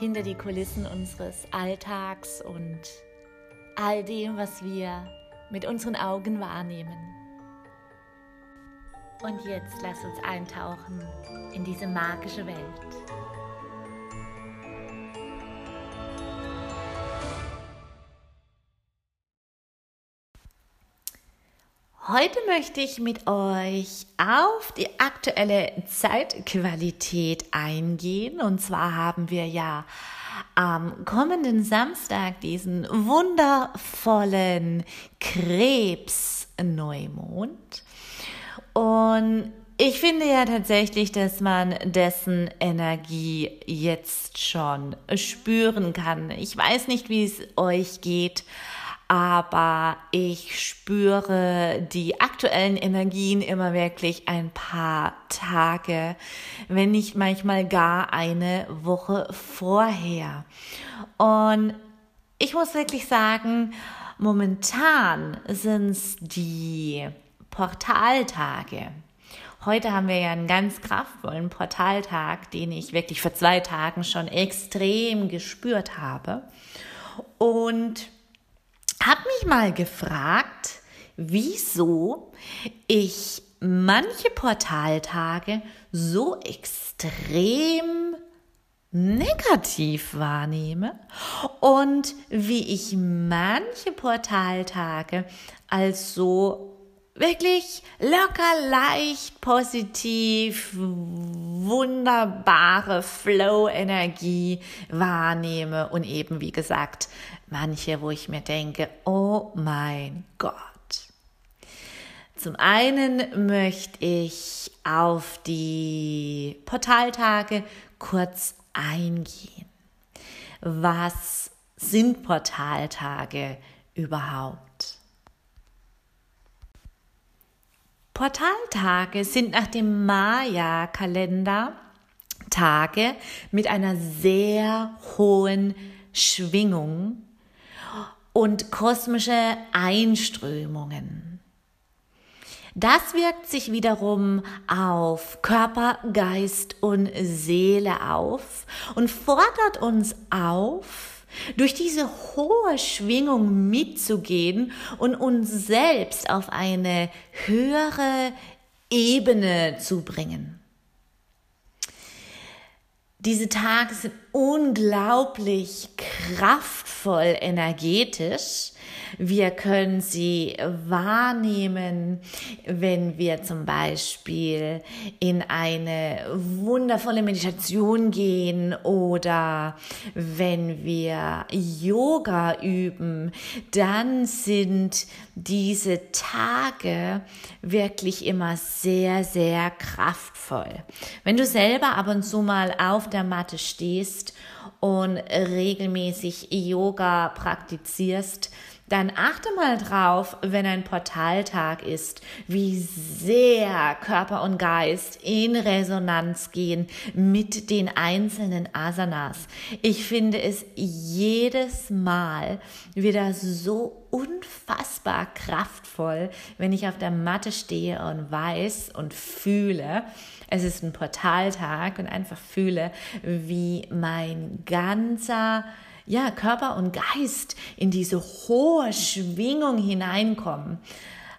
hinter die Kulissen unseres Alltags und all dem, was wir mit unseren Augen wahrnehmen. Und jetzt lass uns eintauchen in diese magische Welt. Heute möchte ich mit euch auf die aktuelle Zeitqualität eingehen. Und zwar haben wir ja am kommenden Samstag diesen wundervollen Krebsneumond. Und ich finde ja tatsächlich, dass man dessen Energie jetzt schon spüren kann. Ich weiß nicht, wie es euch geht aber ich spüre die aktuellen Energien immer wirklich ein paar Tage, wenn nicht manchmal gar eine Woche vorher. Und ich muss wirklich sagen, momentan sind es die Portaltage. Heute haben wir ja einen ganz kraftvollen Portaltag, den ich wirklich vor zwei Tagen schon extrem gespürt habe. Und habe mich mal gefragt, wieso ich manche Portaltage so extrem negativ wahrnehme und wie ich manche Portaltage als so wirklich locker, leicht, positiv, wunderbare Flow-Energie wahrnehme und eben, wie gesagt, manche, wo ich mir denke, oh mein Gott. Zum einen möchte ich auf die Portaltage kurz eingehen. Was sind Portaltage überhaupt? Portaltage sind nach dem Maya-Kalender Tage mit einer sehr hohen Schwingung und kosmische Einströmungen. Das wirkt sich wiederum auf Körper, Geist und Seele auf und fordert uns auf, durch diese hohe Schwingung mitzugehen und uns selbst auf eine höhere Ebene zu bringen. Diese Tage sind unglaublich kraftvoll energetisch wir können sie wahrnehmen, wenn wir zum Beispiel in eine wundervolle Meditation gehen oder wenn wir Yoga üben, dann sind diese Tage wirklich immer sehr, sehr kraftvoll. Wenn du selber ab und zu mal auf der Matte stehst und regelmäßig Yoga praktizierst, dann achte mal drauf, wenn ein Portaltag ist, wie sehr Körper und Geist in Resonanz gehen mit den einzelnen Asanas. Ich finde es jedes Mal wieder so unfassbar kraftvoll, wenn ich auf der Matte stehe und weiß und fühle, es ist ein Portaltag und einfach fühle, wie mein ganzer ja, Körper und Geist in diese hohe Schwingung hineinkommen.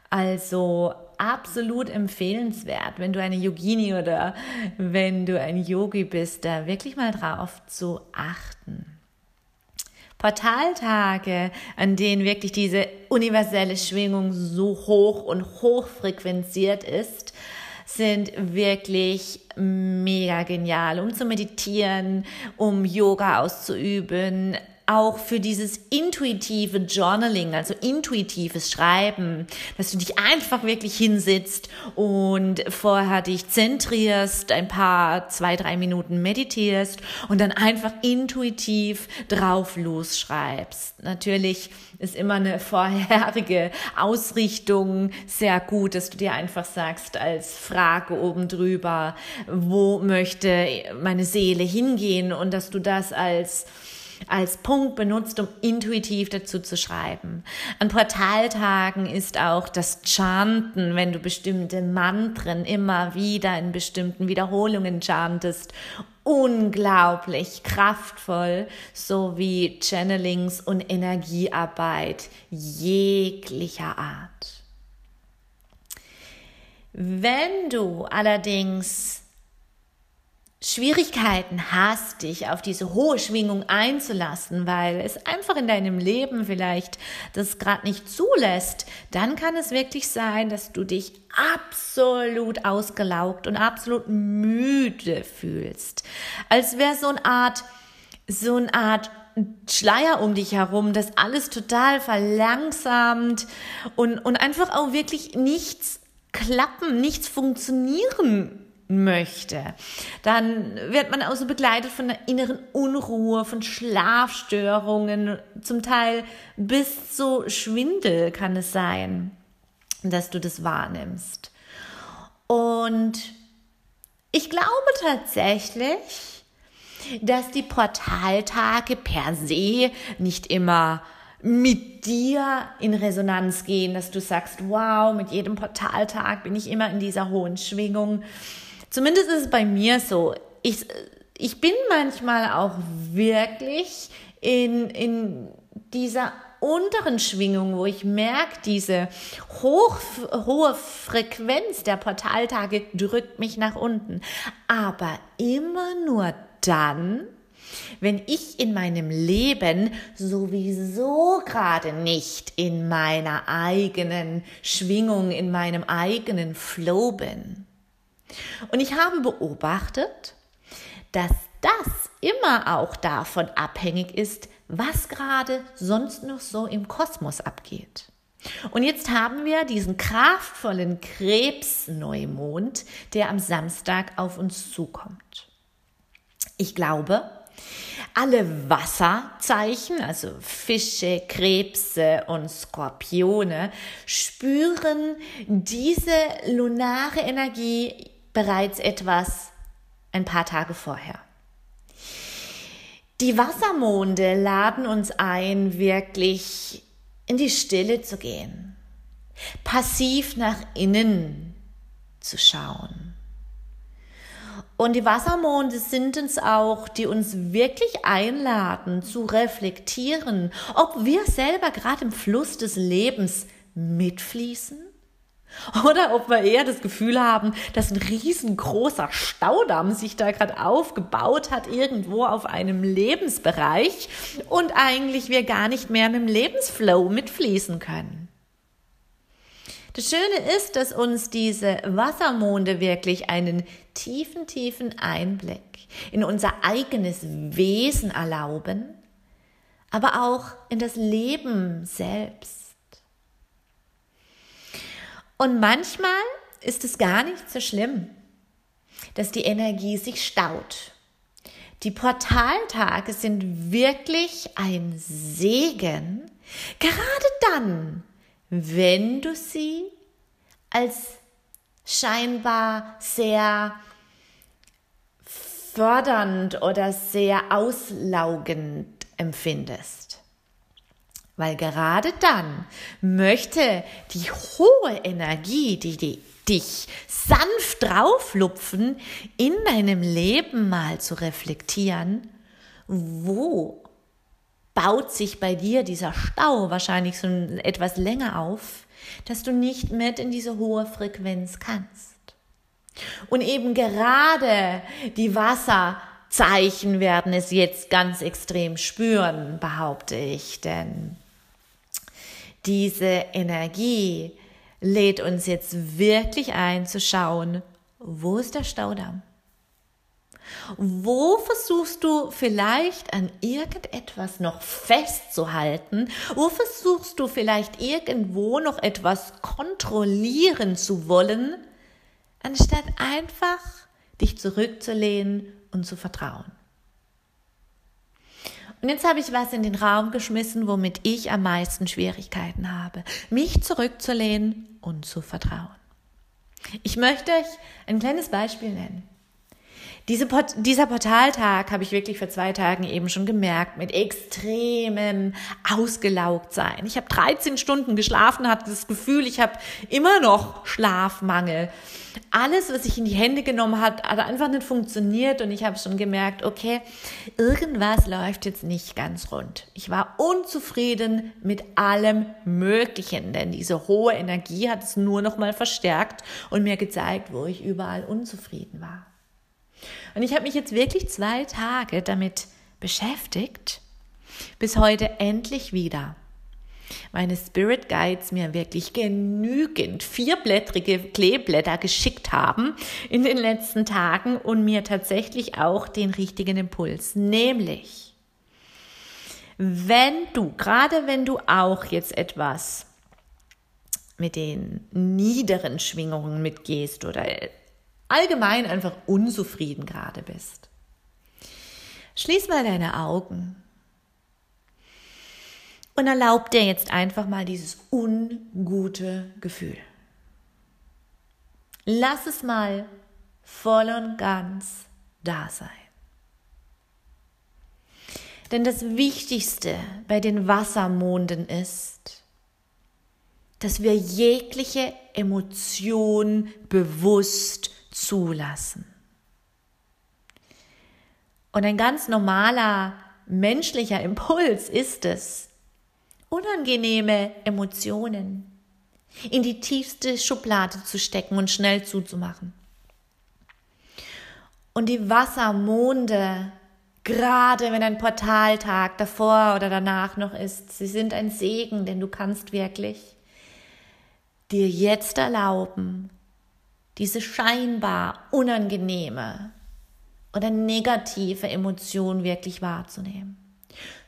Also absolut empfehlenswert, wenn du eine Yogini oder wenn du ein Yogi bist, da wirklich mal drauf zu achten. Portaltage, an denen wirklich diese universelle Schwingung so hoch und hoch frequenziert ist, sind wirklich mega genial, um zu meditieren, um Yoga auszuüben, auch für dieses intuitive Journaling, also intuitives Schreiben, dass du dich einfach wirklich hinsitzt und vorher dich zentrierst, ein paar, zwei, drei Minuten meditierst und dann einfach intuitiv drauf losschreibst. Natürlich ist immer eine vorherige Ausrichtung sehr gut, dass du dir einfach sagst als Frage oben drüber, wo möchte meine Seele hingehen und dass du das als als Punkt benutzt, um intuitiv dazu zu schreiben. An Portaltagen ist auch das Chanten, wenn du bestimmte Mantren immer wieder in bestimmten Wiederholungen chantest, unglaublich kraftvoll, sowie Channelings und Energiearbeit jeglicher Art. Wenn du allerdings Schwierigkeiten hast, dich auf diese hohe Schwingung einzulassen, weil es einfach in deinem Leben vielleicht das gerade nicht zulässt, dann kann es wirklich sein, dass du dich absolut ausgelaugt und absolut müde fühlst. Als wäre so eine Art, so eine Art Schleier um dich herum, das alles total verlangsamt und, und einfach auch wirklich nichts klappen, nichts funktionieren möchte. Dann wird man auch so begleitet von einer inneren Unruhe, von Schlafstörungen, zum Teil bis zu Schwindel kann es sein, dass du das wahrnimmst. Und ich glaube tatsächlich, dass die Portaltage per se nicht immer mit dir in Resonanz gehen, dass du sagst, wow, mit jedem Portaltag bin ich immer in dieser hohen Schwingung. Zumindest ist es bei mir so. Ich, ich bin manchmal auch wirklich in, in dieser unteren Schwingung, wo ich merke, diese hoch, hohe Frequenz der Portaltage drückt mich nach unten. Aber immer nur dann, wenn ich in meinem Leben sowieso gerade nicht in meiner eigenen Schwingung, in meinem eigenen Flow bin. Und ich habe beobachtet, dass das immer auch davon abhängig ist, was gerade sonst noch so im Kosmos abgeht. Und jetzt haben wir diesen kraftvollen Krebsneumond, der am Samstag auf uns zukommt. Ich glaube, alle Wasserzeichen, also Fische, Krebse und Skorpione, spüren diese lunare Energie bereits etwas ein paar Tage vorher. Die Wassermonde laden uns ein, wirklich in die Stille zu gehen, passiv nach innen zu schauen. Und die Wassermonde sind es auch, die uns wirklich einladen zu reflektieren, ob wir selber gerade im Fluss des Lebens mitfließen oder ob wir eher das Gefühl haben, dass ein riesengroßer Staudamm sich da gerade aufgebaut hat, irgendwo auf einem Lebensbereich und eigentlich wir gar nicht mehr mit dem Lebensflow mitfließen können. Das Schöne ist, dass uns diese Wassermonde wirklich einen tiefen, tiefen Einblick in unser eigenes Wesen erlauben, aber auch in das Leben selbst. Und manchmal ist es gar nicht so schlimm, dass die Energie sich staut. Die Portaltage sind wirklich ein Segen, gerade dann, wenn du sie als scheinbar sehr fördernd oder sehr auslaugend empfindest. Weil gerade dann möchte die hohe Energie, die, die dich sanft drauflupfen, in deinem Leben mal zu reflektieren, wo baut sich bei dir dieser Stau wahrscheinlich so etwas länger auf, dass du nicht mit in diese hohe Frequenz kannst. Und eben gerade die Wasserzeichen werden es jetzt ganz extrem spüren, behaupte ich, denn diese Energie lädt uns jetzt wirklich ein zu schauen, wo ist der Staudamm? Wo versuchst du vielleicht an irgendetwas noch festzuhalten? Wo versuchst du vielleicht irgendwo noch etwas kontrollieren zu wollen, anstatt einfach dich zurückzulehnen und zu vertrauen? Und jetzt habe ich was in den Raum geschmissen, womit ich am meisten Schwierigkeiten habe. Mich zurückzulehnen und zu vertrauen. Ich möchte euch ein kleines Beispiel nennen. Diese Port dieser Portaltag habe ich wirklich vor zwei Tagen eben schon gemerkt, mit extremem ausgelaugt sein. Ich habe 13 Stunden geschlafen, hatte das Gefühl, ich habe immer noch Schlafmangel. Alles, was ich in die Hände genommen habe, hat einfach nicht funktioniert und ich habe schon gemerkt, okay, irgendwas läuft jetzt nicht ganz rund. Ich war unzufrieden mit allem Möglichen, denn diese hohe Energie hat es nur noch mal verstärkt und mir gezeigt, wo ich überall unzufrieden war. Und ich habe mich jetzt wirklich zwei Tage damit beschäftigt, bis heute endlich wieder meine Spirit Guides mir wirklich genügend vierblättrige Kleeblätter geschickt haben in den letzten Tagen und mir tatsächlich auch den richtigen Impuls, nämlich wenn du, gerade wenn du auch jetzt etwas mit den niederen Schwingungen mitgehst oder allgemein einfach unzufrieden gerade bist. Schließ mal deine Augen und erlaub dir jetzt einfach mal dieses ungute Gefühl. Lass es mal voll und ganz da sein. Denn das Wichtigste bei den Wassermonden ist, dass wir jegliche Emotion bewusst zulassen. Und ein ganz normaler menschlicher Impuls ist es, unangenehme Emotionen in die tiefste Schublade zu stecken und schnell zuzumachen. Und die Wassermonde, gerade wenn ein Portaltag davor oder danach noch ist, sie sind ein Segen, denn du kannst wirklich dir jetzt erlauben, diese scheinbar unangenehme oder negative Emotion wirklich wahrzunehmen.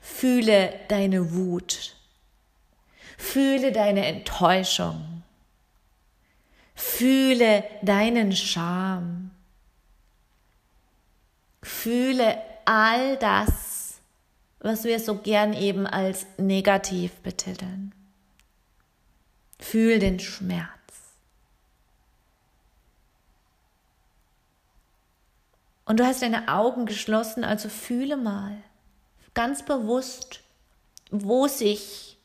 Fühle deine Wut. Fühle deine Enttäuschung. Fühle deinen Scham. Fühle all das, was wir so gern eben als negativ betiteln. Fühl den Schmerz. Und du hast deine Augen geschlossen, also fühle mal ganz bewusst, wo sich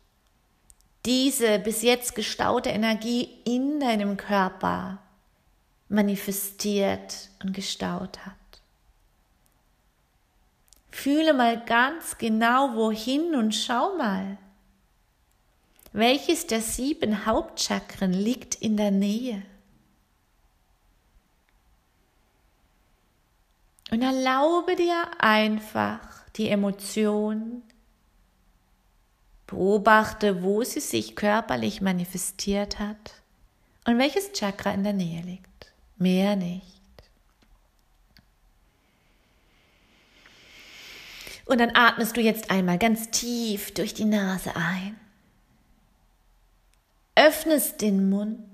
diese bis jetzt gestaute Energie in deinem Körper manifestiert und gestaut hat. Fühle mal ganz genau wohin und schau mal, welches der sieben Hauptchakren liegt in der Nähe. Und erlaube dir einfach die Emotion, beobachte, wo sie sich körperlich manifestiert hat und welches Chakra in der Nähe liegt. Mehr nicht. Und dann atmest du jetzt einmal ganz tief durch die Nase ein. Öffnest den Mund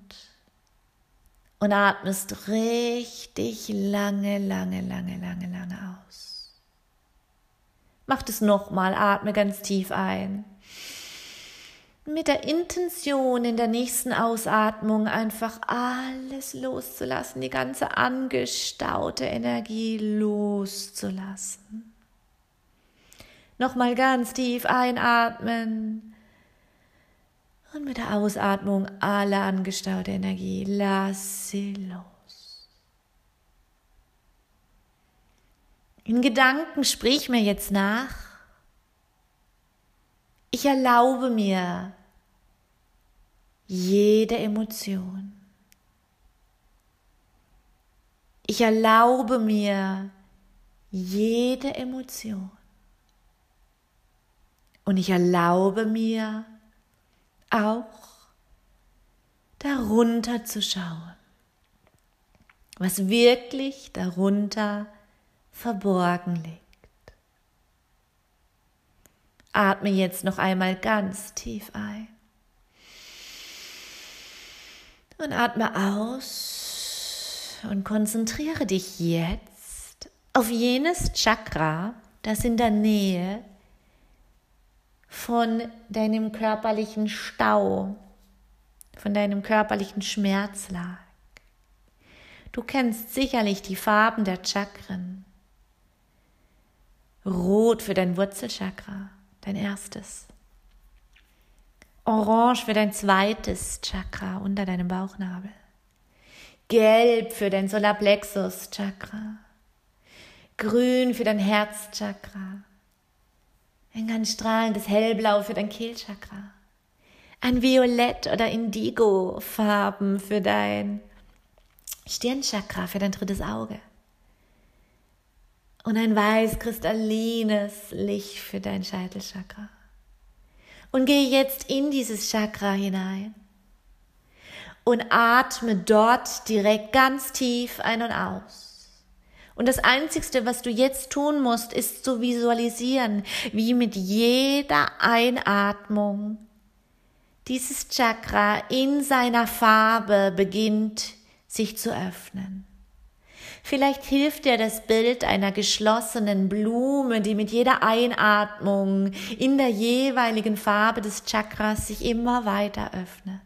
und atmest richtig lange, lange, lange, lange, lange aus. Mach es nochmal, atme ganz tief ein. Mit der Intention in der nächsten Ausatmung einfach alles loszulassen, die ganze angestaute Energie loszulassen. Nochmal ganz tief einatmen und mit der Ausatmung alle angestaute Energie, lass sie los. In Gedanken sprich mir jetzt nach. Ich erlaube mir jede Emotion. Ich erlaube mir jede Emotion. Und ich erlaube mir auch darunter zu schauen, was wirklich darunter verborgen liegt. Atme jetzt noch einmal ganz tief ein. Und atme aus und konzentriere dich jetzt auf jenes Chakra, das in der Nähe von deinem körperlichen Stau, von deinem körperlichen Schmerz lag. Du kennst sicherlich die Farben der Chakren. Rot für dein Wurzelchakra, dein erstes. Orange für dein zweites Chakra unter deinem Bauchnabel. Gelb für dein Solarplexus Chakra. Grün für dein Herzchakra. Ein ganz strahlendes Hellblau für dein Kehlchakra. Ein Violett oder Indigo-Farben für dein Stirnchakra, für dein drittes Auge. Und ein weiß kristallines Licht für dein Scheitelchakra. Und gehe jetzt in dieses Chakra hinein und atme dort direkt ganz tief ein und aus. Und das Einzigste, was du jetzt tun musst, ist zu visualisieren, wie mit jeder Einatmung dieses Chakra in seiner Farbe beginnt sich zu öffnen. Vielleicht hilft dir das Bild einer geschlossenen Blume, die mit jeder Einatmung in der jeweiligen Farbe des Chakras sich immer weiter öffnet.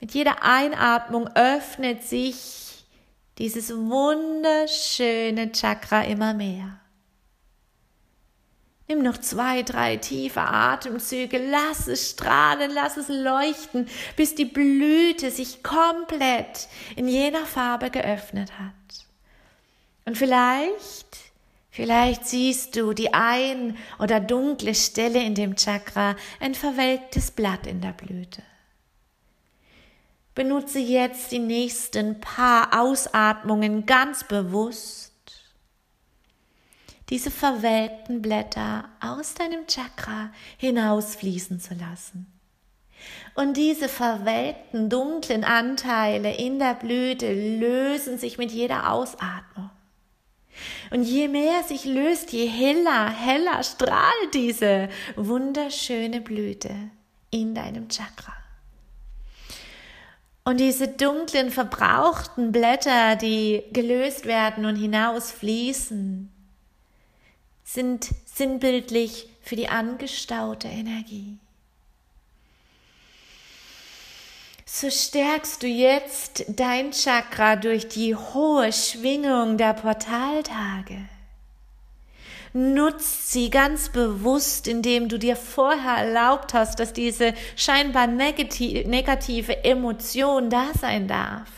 Mit jeder Einatmung öffnet sich dieses wunderschöne Chakra immer mehr. Nimm noch zwei, drei tiefe Atemzüge, lass es strahlen, lass es leuchten, bis die Blüte sich komplett in jener Farbe geöffnet hat. Und vielleicht, vielleicht siehst du die ein oder dunkle Stelle in dem Chakra, ein verwelktes Blatt in der Blüte. Benutze jetzt die nächsten paar Ausatmungen ganz bewusst diese verwelkten Blätter aus deinem Chakra hinausfließen zu lassen. Und diese verwelkten, dunklen Anteile in der Blüte lösen sich mit jeder Ausatmung. Und je mehr sich löst, je heller, heller strahlt diese wunderschöne Blüte in deinem Chakra. Und diese dunklen, verbrauchten Blätter, die gelöst werden und hinausfließen, sind sinnbildlich für die angestaute Energie. So stärkst du jetzt dein Chakra durch die hohe Schwingung der Portaltage. Nutzt sie ganz bewusst, indem du dir vorher erlaubt hast, dass diese scheinbar negative Emotion da sein darf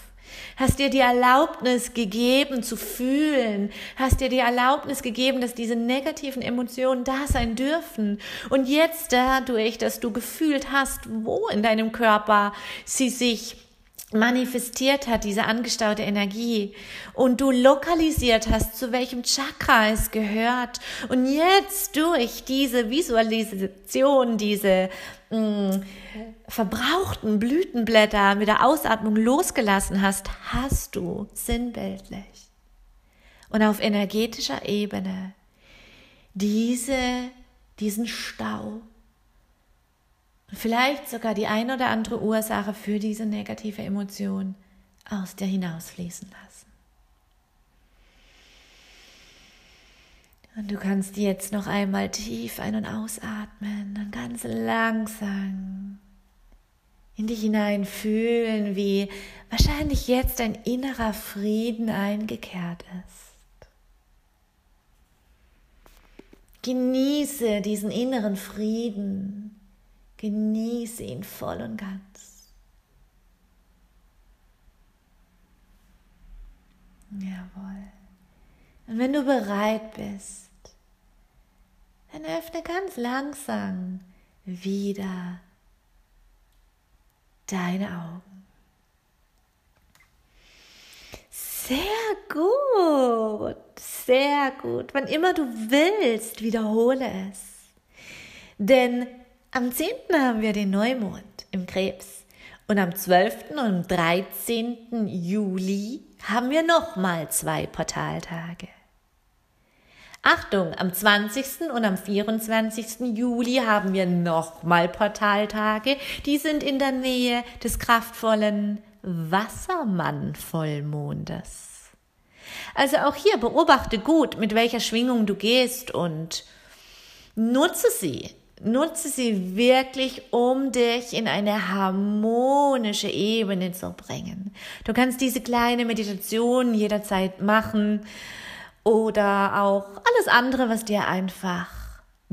hast dir die Erlaubnis gegeben zu fühlen, hast dir die Erlaubnis gegeben, dass diese negativen Emotionen da sein dürfen. Und jetzt dadurch, dass du gefühlt hast, wo in deinem Körper sie sich manifestiert hat, diese angestaute Energie, und du lokalisiert hast, zu welchem Chakra es gehört, und jetzt durch diese Visualisation, diese mh, mm, verbrauchten Blütenblätter mit der Ausatmung losgelassen hast, hast du sinnbildlich und auf energetischer Ebene diese, diesen Stau und vielleicht sogar die ein oder andere Ursache für diese negative Emotion aus dir hinausfließen lassen. Und du kannst jetzt noch einmal tief ein- und ausatmen und ganz langsam in dich hinein fühlen, wie wahrscheinlich jetzt ein innerer Frieden eingekehrt ist. Genieße diesen inneren Frieden, genieße ihn voll und ganz. Jawohl. Und wenn du bereit bist, dann öffne ganz langsam wieder deine Augen. Sehr gut, sehr gut. Wann immer du willst, wiederhole es. Denn am 10. haben wir den Neumond im Krebs und am 12. und 13. Juli haben wir nochmal zwei Portaltage. Achtung, am 20. und am 24. Juli haben wir nochmal Portaltage. Die sind in der Nähe des kraftvollen Wassermann-Vollmondes. Also auch hier beobachte gut, mit welcher Schwingung du gehst und nutze sie. Nutze sie wirklich, um dich in eine harmonische Ebene zu bringen. Du kannst diese kleine Meditation jederzeit machen oder auch alles andere, was dir einfach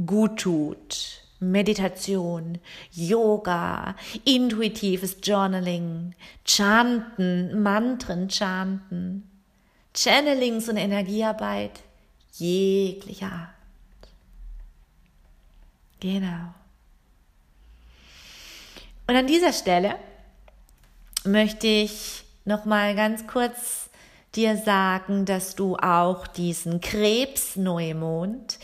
gut tut. Meditation, Yoga, intuitives Journaling, Chanten, Mantren chanten, Channelings und Energiearbeit jeglicher Art. Genau. Und an dieser Stelle möchte ich noch mal ganz kurz dir sagen, dass du auch diesen Krebsneumond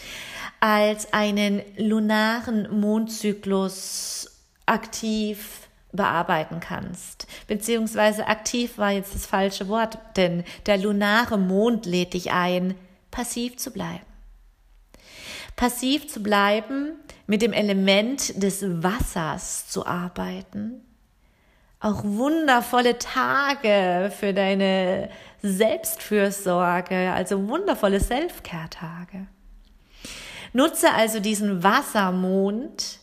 als einen lunaren Mondzyklus aktiv bearbeiten kannst. Beziehungsweise aktiv war jetzt das falsche Wort, denn der lunare Mond lädt dich ein, passiv zu bleiben. Passiv zu bleiben, mit dem Element des Wassers zu arbeiten, auch wundervolle Tage für deine Selbstfürsorge, also wundervolle Selfcare-Tage. Nutze also diesen Wassermond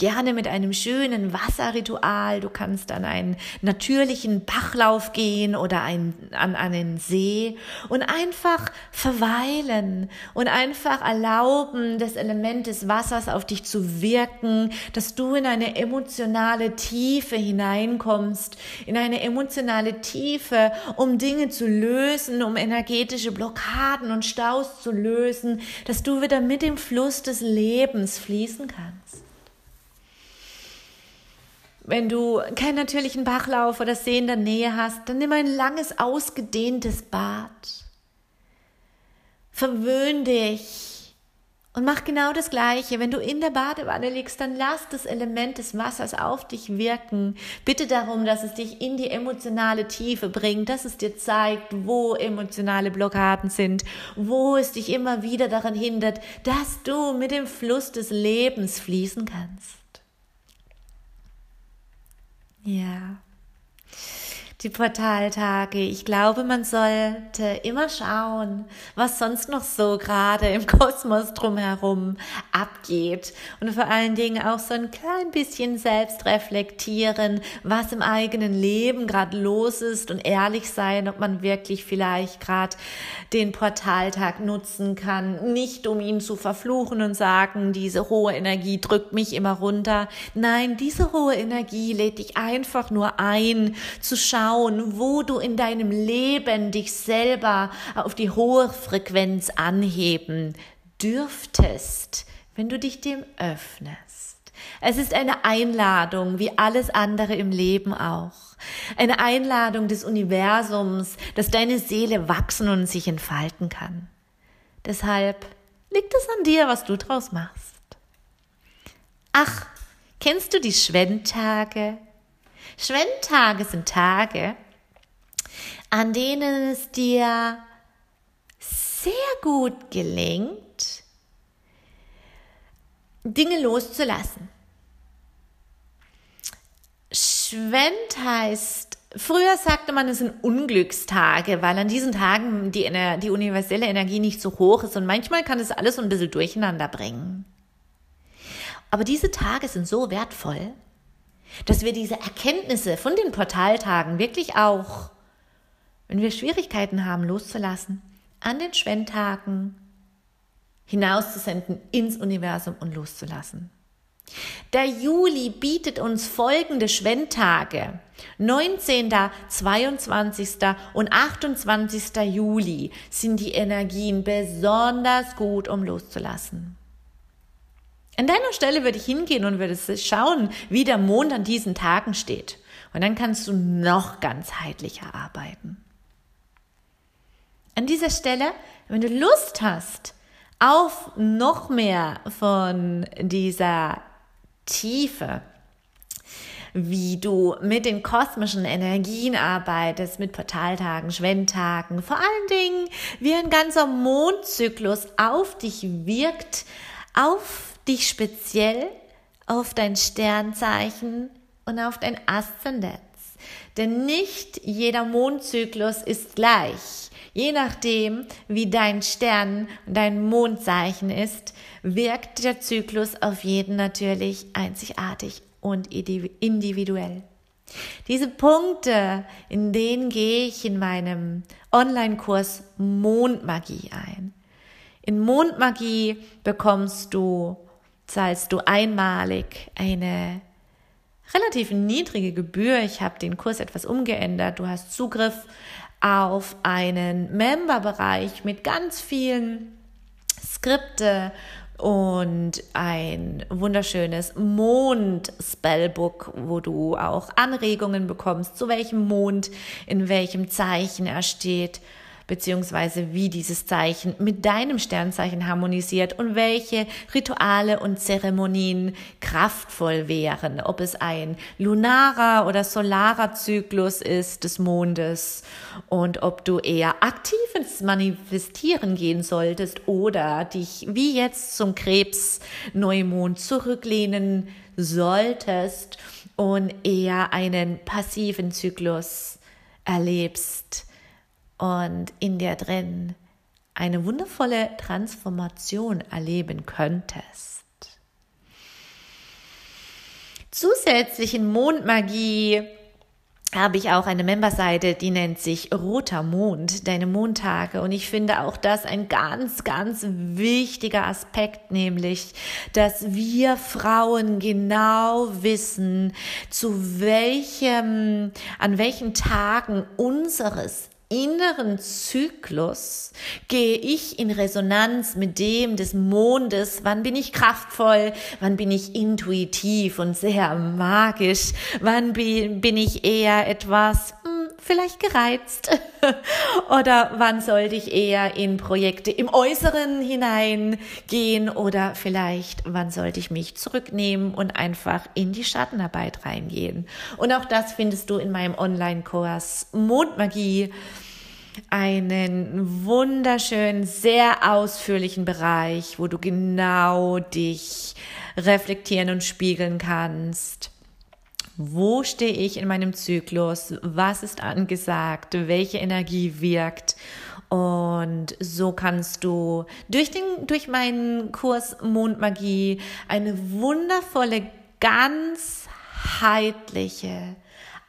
gerne mit einem schönen Wasserritual. Du kannst an einen natürlichen Bachlauf gehen oder ein, an einen See und einfach verweilen und einfach erlauben, das Element des Wassers auf dich zu wirken, dass du in eine emotionale Tiefe hineinkommst, in eine emotionale Tiefe, um Dinge zu lösen, um energetische Blockaden und Staus zu lösen, dass du wieder mit dem Fluss des Lebens fließen kannst. Wenn du keinen natürlichen Bachlauf oder See in der Nähe hast, dann nimm ein langes, ausgedehntes Bad. Verwöhn dich und mach genau das Gleiche. Wenn du in der Badewanne liegst, dann lass das Element des Wassers auf dich wirken. Bitte darum, dass es dich in die emotionale Tiefe bringt, dass es dir zeigt, wo emotionale Blockaden sind, wo es dich immer wieder daran hindert, dass du mit dem Fluss des Lebens fließen kannst. Ja. Die Portaltage. Ich glaube, man sollte immer schauen, was sonst noch so gerade im Kosmos drumherum abgeht. Und vor allen Dingen auch so ein klein bisschen selbst reflektieren, was im eigenen Leben gerade los ist und ehrlich sein, ob man wirklich vielleicht gerade den Portaltag nutzen kann. Nicht um ihn zu verfluchen und sagen, diese hohe Energie drückt mich immer runter. Nein, diese hohe Energie lädt dich einfach nur ein, zu schauen, schauen, wo du in deinem Leben dich selber auf die hohe Frequenz anheben dürftest, wenn du dich dem öffnest. Es ist eine Einladung, wie alles andere im Leben auch. Eine Einladung des Universums, dass deine Seele wachsen und sich entfalten kann. Deshalb liegt es an dir, was du draus machst. Ach, kennst du die Schwendtage? Schwendtage sind Tage, an denen es dir sehr gut gelingt, Dinge loszulassen. Schwend heißt, früher sagte man, es sind Unglückstage, weil an diesen Tagen die, die universelle Energie nicht so hoch ist und manchmal kann es alles so ein bisschen durcheinander bringen. Aber diese Tage sind so wertvoll, dass wir diese Erkenntnisse von den Portaltagen wirklich auch, wenn wir Schwierigkeiten haben, loszulassen, an den Schwendtagen hinauszusenden ins Universum und loszulassen. Der Juli bietet uns folgende Schwendtage. 19., 22. und 28. Juli sind die Energien besonders gut, um loszulassen. An deiner Stelle würde ich hingehen und würde schauen, wie der Mond an diesen Tagen steht. Und dann kannst du noch ganzheitlicher arbeiten. An dieser Stelle, wenn du Lust hast auf noch mehr von dieser Tiefe, wie du mit den kosmischen Energien arbeitest, mit Portaltagen, Schwendtagen, vor allen Dingen, wie ein ganzer Mondzyklus auf dich wirkt, auf dich speziell, auf dein Sternzeichen und auf dein Aszendent. Denn nicht jeder Mondzyklus ist gleich. Je nachdem, wie dein Stern, dein Mondzeichen ist, wirkt der Zyklus auf jeden natürlich einzigartig und individuell. Diese Punkte, in denen gehe ich in meinem Online-Kurs Mondmagie ein. In Mondmagie bekommst du, zahlst du einmalig eine relativ niedrige Gebühr. Ich habe den Kurs etwas umgeändert. Du hast Zugriff auf einen Member-Bereich mit ganz vielen Skripte und ein wunderschönes Mond-Spellbook, wo du auch Anregungen bekommst, zu welchem Mond, in welchem Zeichen er steht beziehungsweise wie dieses Zeichen mit deinem Sternzeichen harmonisiert und welche Rituale und Zeremonien kraftvoll wären, ob es ein lunarer oder solarer Zyklus ist des Mondes und ob du eher aktiv ins Manifestieren gehen solltest oder dich wie jetzt zum Krebs Neumond zurücklehnen solltest und eher einen passiven Zyklus erlebst und in der drin eine wundervolle Transformation erleben könntest. Zusätzlich in Mondmagie habe ich auch eine Memberseite, die nennt sich Roter Mond, deine Mondtage. Und ich finde auch das ein ganz, ganz wichtiger Aspekt, nämlich, dass wir Frauen genau wissen, zu welchem, an welchen Tagen unseres inneren Zyklus gehe ich in Resonanz mit dem des Mondes. Wann bin ich kraftvoll? Wann bin ich intuitiv und sehr magisch? Wann bin ich eher etwas vielleicht gereizt? oder wann sollte ich eher in Projekte im Äußeren hineingehen? Oder vielleicht wann sollte ich mich zurücknehmen und einfach in die Schattenarbeit reingehen? Und auch das findest du in meinem Online-Kurs Mondmagie einen wunderschönen, sehr ausführlichen Bereich, wo du genau dich reflektieren und spiegeln kannst. Wo stehe ich in meinem Zyklus? Was ist angesagt? Welche Energie wirkt? Und so kannst du durch den, durch meinen Kurs Mondmagie eine wundervolle, ganzheitliche,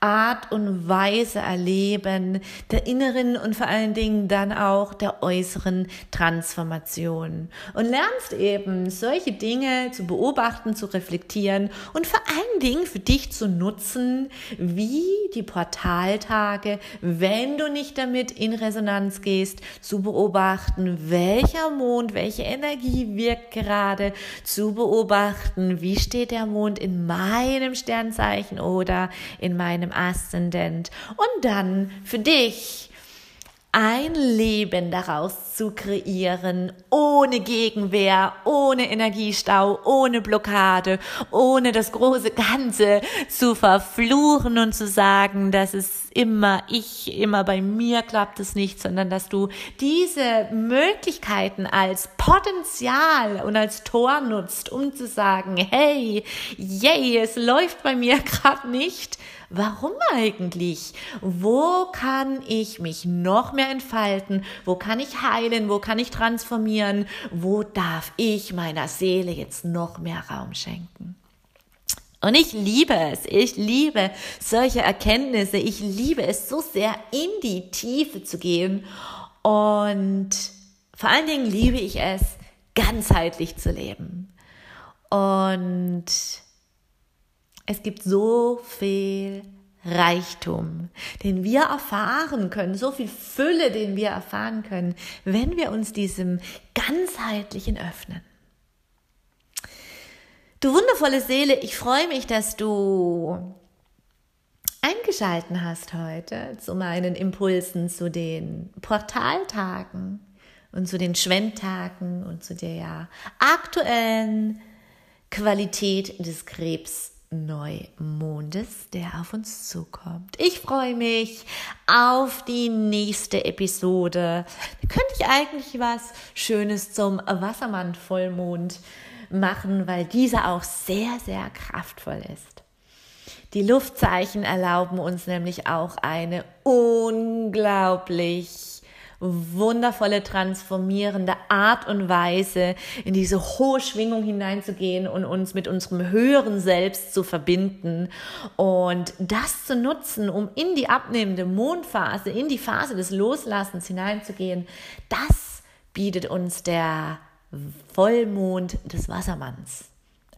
Art und Weise erleben, der inneren und vor allen Dingen dann auch der äußeren Transformation. Und lernst eben solche Dinge zu beobachten, zu reflektieren und vor allen Dingen für dich zu nutzen, wie die Portaltage, wenn du nicht damit in Resonanz gehst, zu beobachten, welcher Mond, welche Energie wirkt gerade, zu beobachten, wie steht der Mond in meinem Sternzeichen oder in meinem deinem Aszendent. Und dann für dich ein Leben daraus zu kreieren, ohne Gegenwehr, ohne Energiestau, ohne Blockade, ohne das große Ganze zu verfluchen und zu sagen, dass es immer ich, immer bei mir klappt es nicht, sondern dass du diese Möglichkeiten als Potenzial und als Tor nutzt, um zu sagen, hey, yay, es läuft bei mir gerade nicht, Warum eigentlich? Wo kann ich mich noch mehr entfalten? Wo kann ich heilen? Wo kann ich transformieren? Wo darf ich meiner Seele jetzt noch mehr Raum schenken? Und ich liebe es. Ich liebe solche Erkenntnisse. Ich liebe es so sehr, in die Tiefe zu gehen. Und vor allen Dingen liebe ich es, ganzheitlich zu leben. Und es gibt so viel Reichtum, den wir erfahren können, so viel Fülle, den wir erfahren können, wenn wir uns diesem ganzheitlichen öffnen. Du wundervolle Seele, ich freue mich, dass du eingeschalten hast heute zu meinen Impulsen zu den Portaltagen und zu den Schwendtagen und zu der aktuellen Qualität des Krebs Neumondes, der auf uns zukommt. Ich freue mich auf die nächste Episode. Da könnte ich eigentlich was Schönes zum Wassermann-Vollmond machen, weil dieser auch sehr, sehr kraftvoll ist. Die Luftzeichen erlauben uns nämlich auch eine unglaublich wundervolle, transformierende Art und Weise, in diese hohe Schwingung hineinzugehen und uns mit unserem höheren Selbst zu verbinden und das zu nutzen, um in die abnehmende Mondphase, in die Phase des Loslassens hineinzugehen, das bietet uns der Vollmond des Wassermanns.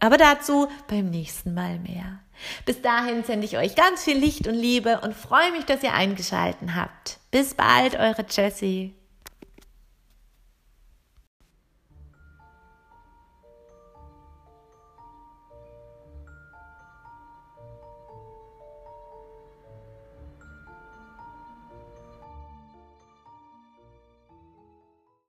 Aber dazu beim nächsten Mal mehr. Bis dahin sende ich euch ganz viel Licht und Liebe und freue mich, dass ihr eingeschalten habt. Bis bald, eure Jessie.